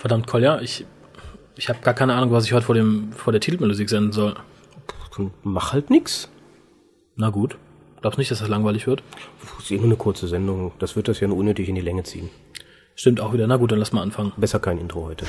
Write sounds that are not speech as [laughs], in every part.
Verdammt, Kolja, ich, ich habe gar keine Ahnung, was ich heute vor, dem, vor der Titelmusik senden soll. Mach halt nix. Na gut. Glaubst nicht, dass das langweilig wird? Das ist eh nur eine kurze Sendung. Das wird das ja nur unnötig in die Länge ziehen. Stimmt auch wieder. Na gut, dann lass mal anfangen. Besser kein Intro heute.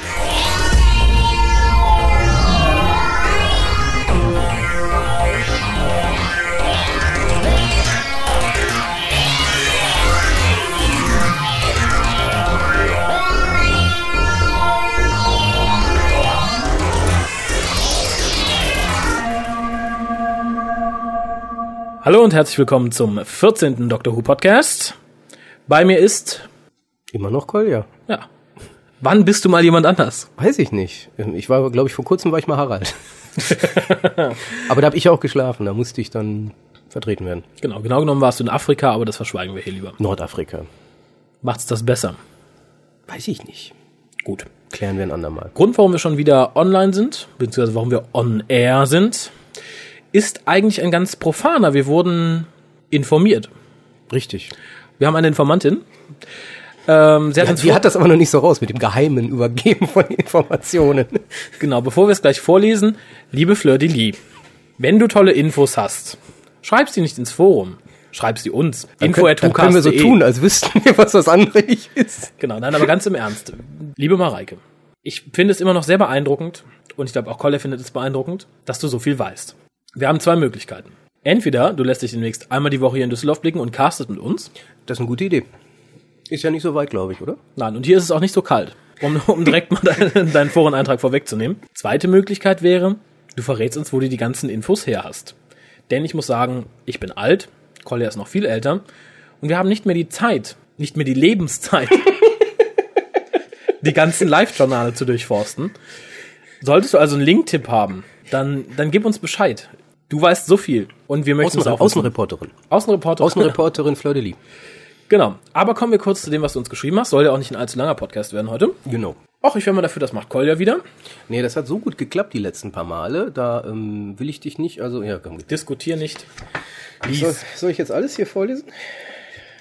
Hallo und herzlich willkommen zum 14. Doctor Who Podcast. Bei mir ist, Immer noch Kolja? ja, wann bist du mal jemand anders? Weiß ich nicht. Ich war, glaube ich, vor kurzem war ich mal Harald. [laughs] Aber da habe ich auch geschlafen. Da musste ich dann vertreten werden. Genau, genau genommen warst du in Afrika, aber das verschweigen wir hier lieber. Nordafrika. Macht's das besser? Weiß ich nicht. Gut. Klären wir ein andermal. Grund, warum wir schon wieder online sind, beziehungsweise warum wir on air sind, ist eigentlich ein ganz profaner. Wir wurden informiert. Richtig. Wir haben eine Informantin. Ähm, sie hat Ja, uns sie hat das aber noch nicht so raus mit dem geheimen Übergeben von Informationen. [laughs] Genau, bevor wir es gleich vorlesen, liebe Fleur de Lis, wenn du tolle Infos hast, schreib sie nicht ins Forum, schreib sie uns. Info Dann können, dann können wir so tun, als wüssten wir, was das andere ist. Genau, nein, aber ganz im Ernst. Liebe Mareike, ich finde es immer noch sehr beeindruckend, und ich glaube auch Kolle findet es beeindruckend, dass du so viel weißt. Wir haben zwei Möglichkeiten. Entweder du lässt dich demnächst einmal die Woche hier in Düsseldorf blicken und castest mit uns. Das ist eine gute Idee. Ist ja nicht so weit, glaube ich, oder? Nein, und hier ist es auch nicht so kalt, um, [laughs] um direkt mal deinen, deinen Foreneintrag vorwegzunehmen. Zweite Möglichkeit wäre, du verrätst uns, wo du die ganzen Infos her hast. Denn ich muss sagen, ich bin alt, Kolja ist noch viel älter und wir haben nicht mehr die Zeit, nicht mehr die Lebenszeit, [laughs] die ganzen Live-Journale zu durchforsten. Solltest du also einen Link-Tipp haben, dann, dann gib uns Bescheid. Du weißt so viel und wir möchten es Außen. Außenreporterin. Außenreporter. Außenreporterin Fleur de Lis. Genau. Aber kommen wir kurz zu dem, was du uns geschrieben hast. Soll ja auch nicht ein allzu langer Podcast werden heute. Genau. Och, ich wäre mal dafür, das macht Kolja wieder. Nee, das hat so gut geklappt die letzten paar Male. Da ähm, will ich dich nicht, also ja, komm. Diskutier nicht. Soll, soll ich jetzt alles hier vorlesen?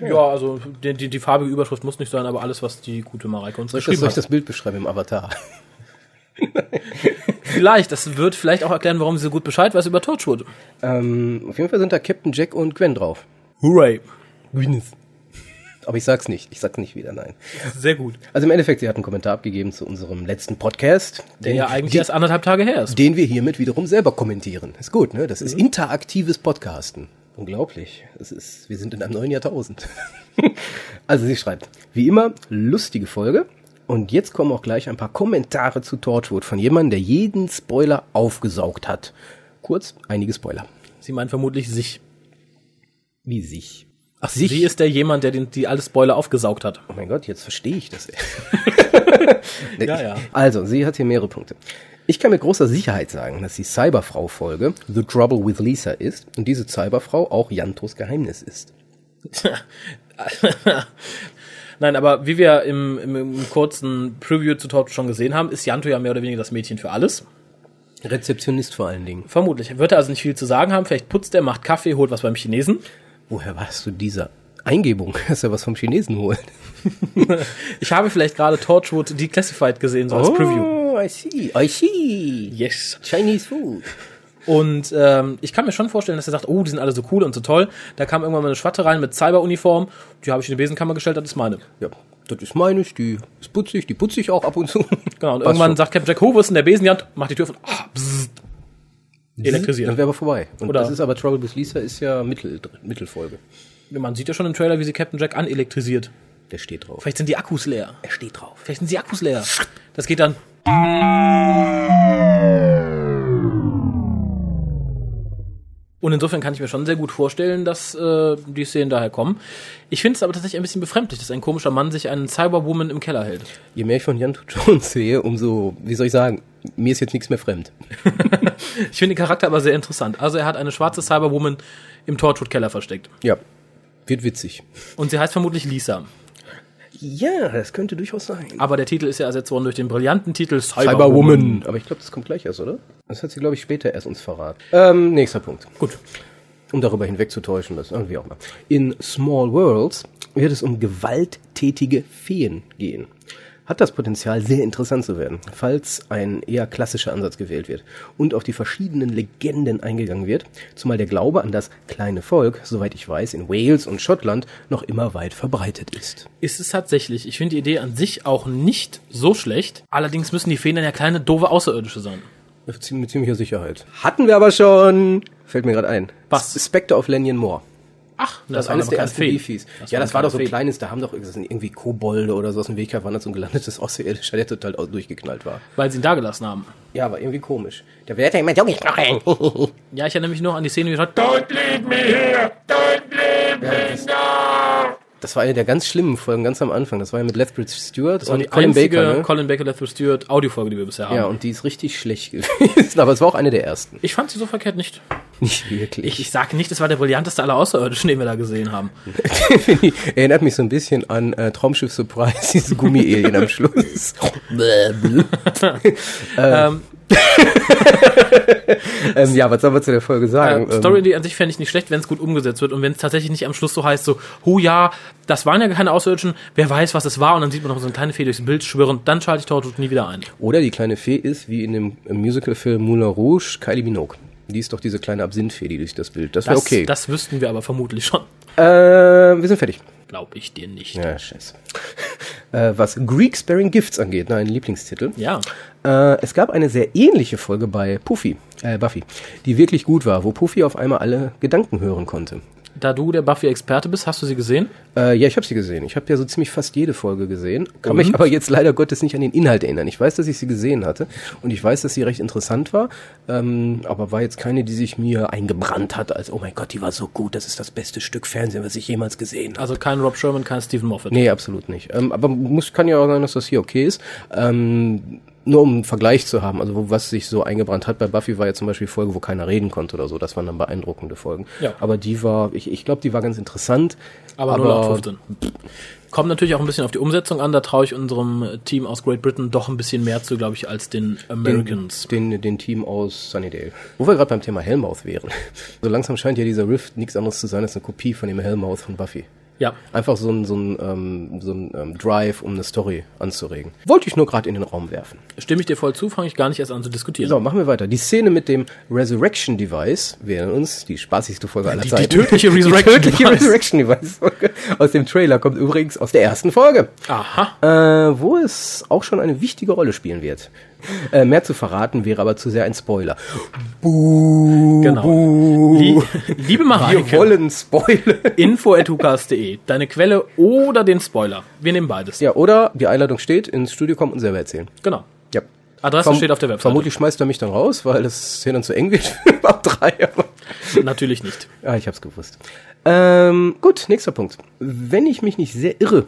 Ja, also die, die, die farbige Überschrift muss nicht sein, aber alles, was die gute Mareike uns Soll ich, das, geschrieben soll ich hat. das Bild beschreiben im Avatar? [laughs] Vielleicht, das wird vielleicht auch erklären, warum sie so gut Bescheid weiß über Torchwood. Ähm, auf jeden Fall sind da Captain Jack und Gwen drauf. Hooray. Gwyneth. Aber ich sag's nicht. Ich sag's nicht wieder, nein. Sehr gut. Also im Endeffekt, sie hat einen Kommentar abgegeben zu unserem letzten Podcast. Der ja eigentlich die, erst anderthalb Tage her ist. den wir hiermit wiederum selber kommentieren. Ist gut, ne? Das ist interaktives Podcasten. Unglaublich. Das ist, wir sind in einem neuen Jahrtausend. [laughs] also sie schreibt, wie immer, lustige Folge. Und jetzt kommen auch gleich ein paar Kommentare zu Torchwood von jemandem, der jeden Spoiler aufgesaugt hat. Kurz, einige Spoiler. Sie meint vermutlich sich. Wie sich. Ach, sie ist der jemand, der den, die alle Spoiler aufgesaugt hat. Oh mein Gott, jetzt verstehe ich das. [laughs] Ja, ja. Also, sie hat hier mehrere Punkte. Ich kann mit großer Sicherheit sagen, dass die Cyberfrau-Folge The Trouble with Lisa ist und diese Cyberfrau auch Jantos Geheimnis ist. [laughs] Nein, aber wie wir im, im, im kurzen Preview zu Torchwood schon gesehen haben, ist Janto ja mehr oder weniger das Mädchen für alles. Rezeptionist vor allen Dingen. Vermutlich. Wird er also nicht viel zu sagen haben. Vielleicht putzt er, macht Kaffee, holt was beim Chinesen. Woher weißt du dieser Eingebung, [laughs] dass er was vom Chinesen holt? [laughs] Ich habe vielleicht gerade Torchwood Declassified gesehen, so als Preview. Oh, I see, I see. Yes. Chinese food. Und ähm, ich kann mir schon vorstellen, dass er sagt, oh, die sind alle so cool und so toll. Da kam irgendwann mal eine Schwatte rein mit Cyberuniform. Die habe ich in die Besenkammer gestellt, das ist meine. Ja, das ist meines, die ist putzig, die putze ich auch ab und zu. Genau, und Passt irgendwann schon. sagt Captain Jack, oh, wo ist denn der Besen? Die Hand macht die Tür von, ah, bzzzt. Elektrisiert. Dann wäre aber vorbei. Und Oder- das ist aber Trouble with Lisa ist ja Mittel, Mittelfolge. Man sieht ja schon im Trailer, wie sie Captain Jack anelektrisiert. Der steht drauf. Vielleicht sind die Akkus leer. Er steht drauf. Vielleicht sind die Akkus leer. Das geht dann. Und insofern kann ich mir schon sehr gut vorstellen, dass äh, die Szenen daher kommen. Ich finde es aber tatsächlich ein bisschen befremdlich, dass ein komischer Mann sich einen Cyberwoman im Keller hält. Je mehr ich von Jan Jones sehe, umso, wie soll ich sagen, mir ist jetzt nichts mehr fremd. [laughs] Ich finde den Charakter aber sehr interessant. Also er hat eine schwarze Cyberwoman im Torchwood-Keller versteckt. Ja, wird witzig. Und sie heißt vermutlich Lisa. Ja, das könnte durchaus sein. Aber der Titel ist ja ersetzt worden durch den brillanten Titel Cyberwoman. Aber ich glaube, das kommt gleich erst, oder? Das hat sie, glaube ich, später erst uns verraten. Ähm, nächster Punkt. Gut. Um darüber hinwegzutäuschen, das irgendwie auch mal. In Small Worlds wird es um gewalttätige Feen gehen. Hat das Potenzial, sehr interessant zu werden, falls ein eher klassischer Ansatz gewählt wird und auf die verschiedenen Legenden eingegangen wird, zumal der Glaube an das kleine Volk, soweit ich weiß, in Wales und Schottland noch immer weit verbreitet ist. Ist es tatsächlich. Ich finde die Idee an sich auch nicht so schlecht. Allerdings müssen die Feen dann ja kleine, doofe Außerirdische sein. Mit ziemlicher Sicherheit. Hatten wir aber schon. Fällt mir gerade ein. Was? Spectre of Lanyon Moor. Ach, Das, waren eines aber der ersten. Beefies. Das Ja, das war doch so ein kleines, da haben doch das irgendwie Kobolde oder so aus dem Weg war so ein gelandetes [laughs] Außerirdischer, der total durchgeknallt war. Weil sie ihn da gelassen haben. Ja, war irgendwie komisch. Der wird ja immer so gesprochen. [laughs] Ja, ich erinnere mich noch an die Szene, wie er sagt, Don't leave me here! Don't leave me now! Das war eine der ganz schlimmen Folgen, ganz am Anfang. Das war ja mit Lethbridge Stewart Das war und die Colin Baker. Ne? Colin Baker, Lethbridge Stewart Audiofolge, die wir bisher haben. Ja, und die ist richtig schlecht [laughs] gewesen. Aber es war auch eine der ersten. Ich fand sie so verkehrt nicht. Nicht wirklich. Ich, ich sage nicht, es war der brillanteste aller Außerirdischen, den wir da gesehen haben. [laughs] Erinnert mich so ein bisschen an äh, Traumschiff Surprise, diese Gummi-Alien am Schluss. [laughs] Ähm, [laughs] ähm, ja, was soll man zu der Folge sagen? äh, Story die an sich fände ich nicht schlecht, wenn es gut umgesetzt wird und wenn es tatsächlich nicht am Schluss so heißt, so, hu ja, das waren ja keine Außerirdischen, wer weiß, was es war und dann sieht man noch so eine kleine Fee durchs Bild schwirren, dann schalte ich Tortut nie wieder ein. Oder die kleine Fee ist, wie in dem Musicalfilm Moulin Rouge, Kylie Minogue. Die ist doch diese kleine Absinthfee, die durch das Bild. Das wäre okay. das wüssten wir aber vermutlich schon. äh, wir sind fertig. Glaube ich dir nicht. Ja, scheiße. äh, was Greek Sparing Gifts angeht, ne, ein Lieblingstitel. Ja. Äh, es gab eine sehr ähnliche Folge bei Puffy, äh, Buffy, die wirklich gut war, wo Puffy auf einmal alle Gedanken hören konnte. Da du der Buffy-Experte bist, hast du sie gesehen? Äh, ja, ich habe sie gesehen. Ich habe ja so ziemlich fast jede Folge gesehen. Kann Und? mich aber jetzt leider Gottes nicht an den Inhalt erinnern. Ich weiß, dass ich sie gesehen hatte und ich weiß, dass sie recht interessant war, ähm, aber war jetzt keine, die sich mir eingebrannt hat, als oh mein Gott, die war so gut, das ist das beste Stück Fernsehen, was ich jemals gesehen habe. Also kein Rob Sherman, kein Stephen Moffat. Nee, absolut nicht. Ähm, aber muss, kann ja auch sein, dass das hier okay ist. Ähm, nur um einen Vergleich zu haben, also wo, was sich so eingebrannt hat. Bei Buffy war ja zum Beispiel Folge, wo keiner reden konnte oder so. Das waren dann beeindruckende Folgen. Ja. Aber die war, ich, ich glaube, die war ganz interessant. Aber, nur laut 15. Kommt natürlich auch ein bisschen auf die Umsetzung an. Da traue ich unserem Team aus Great Britain doch ein bisschen mehr zu, glaube ich, als den Americans. Den, den Team aus Sunnydale. Wo wir gerade beim Thema Hellmouth wären. [laughs] So langsam scheint ja dieser Rift nichts anderes zu sein als eine Kopie von dem Hellmouth von Buffy. Ja. Einfach so ein, so ein, ähm, so ein ähm, Drive, um eine Story anzuregen. Wollte ich nur gerade in den Raum werfen. Stimme ich dir voll zu, fange ich gar nicht erst an zu diskutieren. So, machen wir weiter. Die Szene mit dem Resurrection Device, wir erinnern uns, die spaßigste Folge aller Die- die Zeiten. tödliche [laughs] Resurrection die tödliche. Resurrection Device Folge aus dem Trailer kommt übrigens aus der ersten Folge, Aha. äh, wo es auch schon eine wichtige Rolle spielen wird. [laughs] Äh, mehr zu verraten wäre aber zu sehr ein Spoiler. Buh, Genau. buh. Lie Liebe Wir Mareike, wollen Spoiler. [laughs] info.hukas.de. Deine Quelle oder den Spoiler. Wir nehmen beides. Ja, oder die Einladung steht, ins Studio kommen und selber erzählen. Genau. Ja. Adresse Verm- steht auf der Website. Vermutlich schmeißt er mich dann raus, weil das hier dann zu eng wird [laughs] ab drei. Aber Natürlich nicht. Ja, ich hab's gewusst. Ähm, gut, nächster Punkt. Wenn ich mich nicht sehr irre,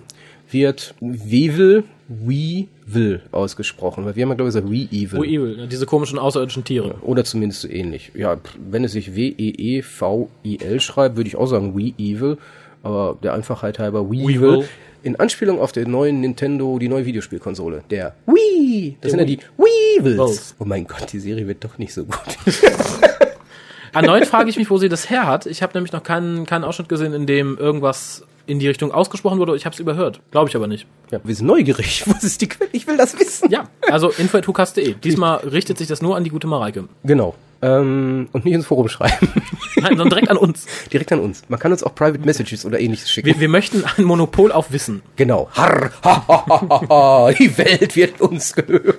wird Weevil, Weevil ausgesprochen. Weil wir haben ja, glaube ich, gesagt We-Evil. Oh, Evil, diese komischen außerirdischen Tiere. Oder zumindest so ähnlich. Ja, wenn es sich E W-E-E-V-I-L schreibt, würde ich auch sagen We-Evil. Aber der Einfachheit halber Weevil. Weevil. In Anspielung auf den neuen Nintendo, die neue Videospielkonsole. Der Wii. Das Der sind ja die Weevils. Weevils. Oh mein Gott, die Serie wird doch nicht so gut. [laughs] Erneut frage ich mich, wo sie das her hat. Ich habe nämlich noch keinen, keinen Ausschnitt gesehen, in dem irgendwas in die Richtung ausgesprochen wurde. Ich habe es überhört. Glaube ich aber nicht. ja, wir sind neugierig. [laughs] Was ist die Quelle? Ich will das wissen. Ja, also [laughs] info.hukas.de. Diesmal richtet sich das nur an die gute Mareike. Genau. Ähm, und nicht ins Forum schreiben. [laughs] Nein, sondern direkt an uns. Direkt an uns. Man kann uns auch Private Messages oder ähnliches schicken. Wir, wir möchten ein Monopol auf Wissen. genau. Harr, ha, ha, ha, ha, die Welt wird uns gehören.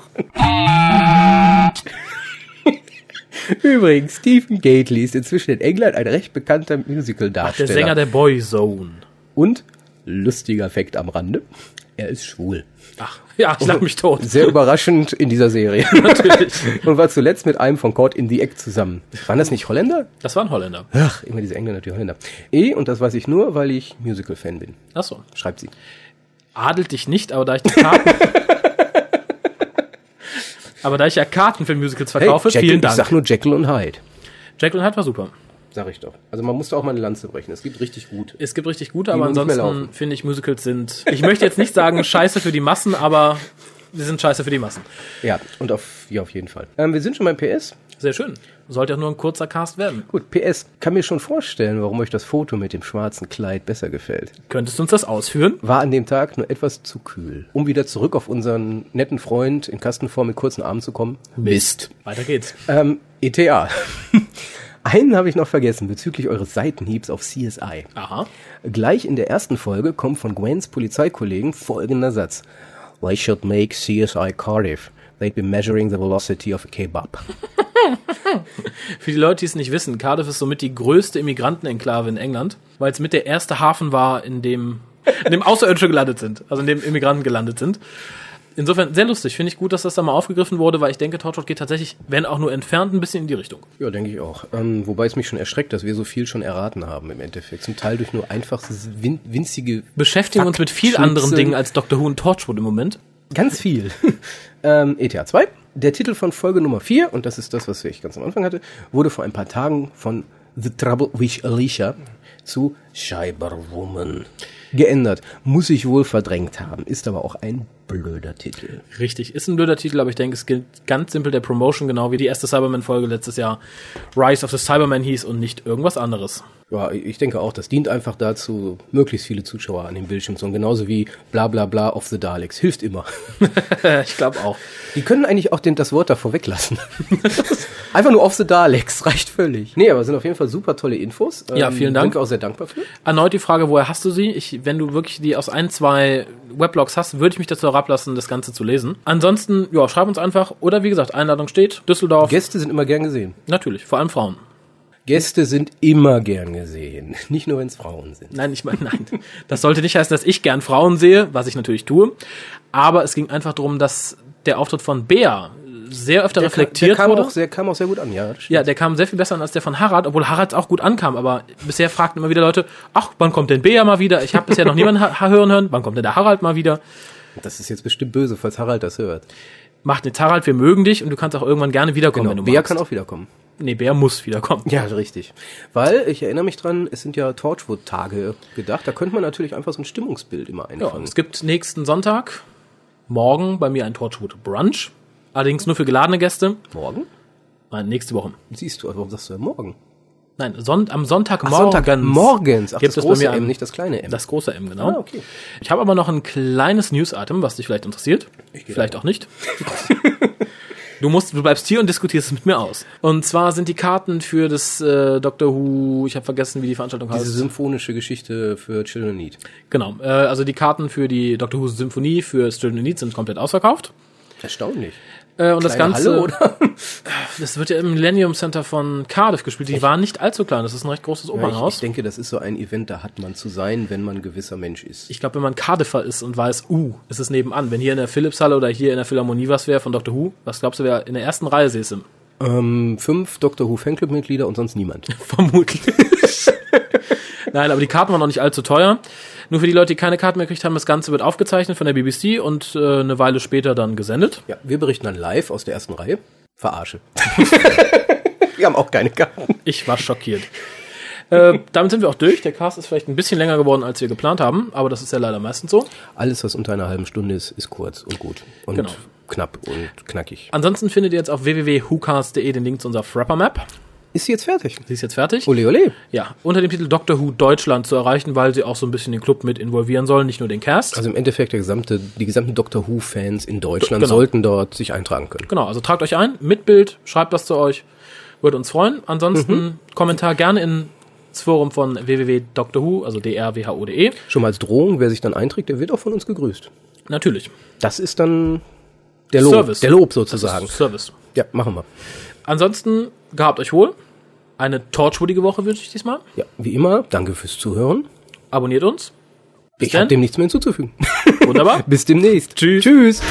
Übrigens, Stephen Gately ist inzwischen in England ein recht bekannter Der Musical-Darsteller. Sänger der Boyzone. Und, lustiger Fakt am Rande, er ist schwul. Ach, ja, ich lach mich tot. Sehr überraschend in dieser Serie. [laughs] Natürlich. Und war zuletzt mit einem von Caught in the Act zusammen. Waren das nicht Holländer? Das war ein Holländer. Ach, immer diese Engländer, die Holländer. Eh, und das weiß ich nur, weil ich Musical-Fan bin. Ach so. Schreibt sie. Adelt dich nicht, aber da ich die Karten... [laughs] aber da ich ja Karten für Musicals verkaufe, Jekyll, vielen Ich Dank. sag nur Jekyll und Hyde. Jekyll und Hyde war super. Sag ich doch. Also man musste auch mal eine Lanze brechen. Es gibt richtig gut. Es gibt richtig gute, aber muss ansonsten finde ich Musicals sind... Ich möchte jetzt nicht sagen scheiße für die Massen, aber sie sind scheiße für die Massen. Ja, und auf, ja, auf jeden Fall. Ähm, wir sind schon beim PS. Sehr schön. Sollte ja nur ein kurzer Cast werden. Gut, PS, kann mir schon vorstellen, warum euch das Foto mit dem schwarzen Kleid besser gefällt. Könntest du uns das ausführen? War an dem Tag nur etwas zu kühl. Um wieder zurück auf unseren netten Freund in Kastenform mit kurzen Armen zu kommen. Mist. Weiter geht's. Ähm, ETA. [laughs] Einen habe ich noch vergessen bezüglich eures Seitenhiebs auf CSI. Aha. Gleich in der ersten Folge kommt von Gwens Polizeikollegen folgender Satz. They should make CSI Cardiff. They'd be measuring the velocity of a kebab. [laughs] Für die Leute, die es nicht wissen, Cardiff ist somit die größte Immigrantenenklave in England, weil es mit der erste Hafen war, in dem, in dem Außerirdische gelandet sind, also in dem Immigranten gelandet sind. Insofern sehr lustig. Finde ich gut, dass das da mal aufgegriffen wurde, weil ich denke, Torchwood geht tatsächlich, wenn auch nur entfernt, ein bisschen in die Richtung. Ja, denke ich auch. Ähm, wobei es mich schon erschreckt, dass wir so viel schon erraten haben im Endeffekt. Zum Teil durch nur einfaches, win winzige... Beschäftigen uns mit viel anderen Dingen als Doctor Who und Torchwood im Moment. Ganz viel. [laughs] ähm, ETA 2. Der Titel von Folge Nummer 4, und das ist das, was ich ganz am Anfang hatte, wurde vor ein paar Tagen von The Trouble with Alicia zu Cyberwoman geändert. Muss ich wohl verdrängt haben, ist aber auch ein blöder Titel. Richtig, ist ein blöder Titel, aber ich denke, es gilt ganz simpel der Promotion, genau wie die erste Cyberman-Folge letztes Jahr Rise of the Cyberman hieß und nicht irgendwas anderes. Ja, ich denke auch, das dient einfach dazu, möglichst viele Zuschauer an dem Bildschirm zu haben. Genauso wie bla bla bla of the Daleks. Hilft immer. [laughs] ich glaube auch. Die können eigentlich auch den, das Wort davor weglassen. [laughs] einfach nur of the Daleks, [laughs] reicht völlig. Nee, aber sind auf jeden Fall super tolle Infos. Ja, vielen Dank. Bin auch sehr dankbar für. Erneut die Frage, woher hast du sie? Ich, wenn du wirklich die aus ein, zwei Weblogs hast, würde ich mich dazu herablassen, das Ganze zu lesen. Ansonsten, ja, schreib uns einfach. Oder wie gesagt, Einladung steht. Düsseldorf. Gäste sind immer gern gesehen. Natürlich, vor allem Frauen. Gäste sind immer gern gesehen. [laughs] Nicht nur, wenn es Frauen sind. Nein, ich meine, nein. Das sollte nicht heißen, dass ich gern Frauen sehe, was ich natürlich tue. Aber es ging einfach darum, dass der Auftritt von Bea sehr öfter Der, reflektiert der kam, wurde. auch sehr, kam auch sehr gut an, ja. Ja, der kam sehr viel besser an als der von Harald, obwohl Harald auch gut ankam. Aber bisher fragten immer wieder Leute, ach, wann kommt denn Bea mal wieder? Ich habe bisher noch niemanden ha hören hören. Wann kommt denn der Harald mal wieder? Das ist jetzt bestimmt böse, falls Harald das hört. Macht jetzt Harald, wir mögen dich und du kannst auch irgendwann gerne wiederkommen, wenn du Bea magst. kann auch wiederkommen. Nee, Bea muss wiederkommen. Ja, richtig. Weil, ich erinnere mich dran, es sind ja Torchwood-Tage gedacht. Da könnte man natürlich einfach so ein Stimmungsbild immer Ja, einfangen. es gibt nächsten Sonntag, morgen bei mir ein Torchwood Brunch. Allerdings nur für geladene Gäste. morgen? Nein, nächste Woche. Siehst du, warum sagst du ja morgen? Nein, Son am Sonntagmorgen. Sonntag morgens. Ach, gibt das es bei mir M, nicht das kleine M. Das große M, genau. Ah, okay. Ich habe aber noch ein kleines News-Item, was dich vielleicht interessiert. Vielleicht auch nicht. [laughs] du musst, du bleibst hier und diskutierst es mit mir aus. Und zwar sind die Karten für das äh, Doctor Who, ich habe vergessen, wie die Veranstaltung Diese heißt. symphonische Geschichte für Children Need. Genau. Äh, also die Karten für die Doctor Who Symphonie für in Need sind komplett ausverkauft. Erstaunlich. Äh, und das Ganze, Halle, oder? [laughs] das wird ja im Millennium Center von Cardiff gespielt. Die waren nicht allzu klein. Das ist ein recht großes Ja, ich, Opernhaus. ich denke, das ist so ein Event, da hat man zu sein, wenn man ein gewisser Mensch ist. Ich glaube, wenn man Cardiffer ist und weiß, uh, ist es nebenan. Wenn hier in der Philipshalle oder hier in der Philharmonie was wäre von Dr. Who, was glaubst du, wer in der ersten Reihe säße? Ähm, fünf Doctor Who Fanclub-Mitglieder und sonst niemand. [laughs] Vermutlich. [laughs] Nein, aber die Karten waren noch nicht allzu teuer. Nur für die Leute, die keine Karten mehr gekriegt haben, das Ganze wird aufgezeichnet von der BBC und äh, eine Weile später dann gesendet. Ja, wir berichten dann live aus der ersten Reihe. Verarsche. [laughs] wir haben auch keine Karten. Ich war schockiert. äh, damit sind wir auch durch. Der Cast ist vielleicht ein bisschen länger geworden, als wir geplant haben, aber das ist ja leider meistens so. Alles, was unter einer halben Stunde ist, ist kurz und gut. Und Genau. knapp und knackig. Ansonsten findet ihr jetzt auf www.whocast.de den Link zu unserer Frapper Map. Ist sie jetzt fertig? Sie ist jetzt fertig. Ole, ole. Ja, unter dem Titel Doctor Who Deutschland zu erreichen, weil sie auch so ein bisschen den Club mit involvieren sollen, nicht nur den Cast. Also im Endeffekt der gesamte, die gesamten Doctor Who-Fans in Deutschland Genau. sollten dort sich eintragen können. Genau, also tragt euch ein, mit Bild, schreibt das zu euch, würde uns freuen. Ansonsten Kommentar gerne ins Forum von www.drwho, also drwho.de. Schon mal als Drohung, wer sich dann einträgt, der wird auch von uns gegrüßt. Natürlich. Das ist dann der Lob, Service. der Lob sozusagen. Service. Ja, machen wir. Ansonsten gehabt euch wohl. Eine torchwoodige Woche wünsche ich diesmal. Ja, wie immer, danke fürs Zuhören. Abonniert uns. Bis Ich habe dem nichts mehr hinzuzufügen. Wunderbar. [laughs] Bis demnächst. Tschüss. Tschüss.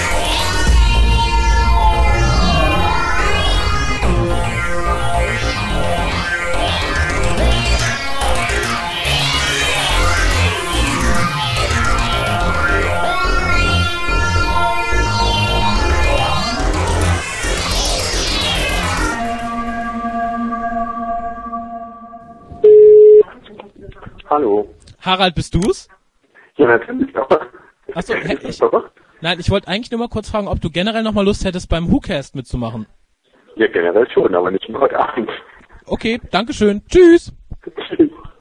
Hallo. Harald, bist du's? Ja, natürlich, aber. Achso, ich, nein, ich wollte eigentlich nur mal kurz fragen, ob du generell noch mal Lust hättest, beim WhoCast mitzumachen. Ja, generell schon, aber nicht mehr heute Abend. Okay, Dankeschön. Tschüss. [laughs]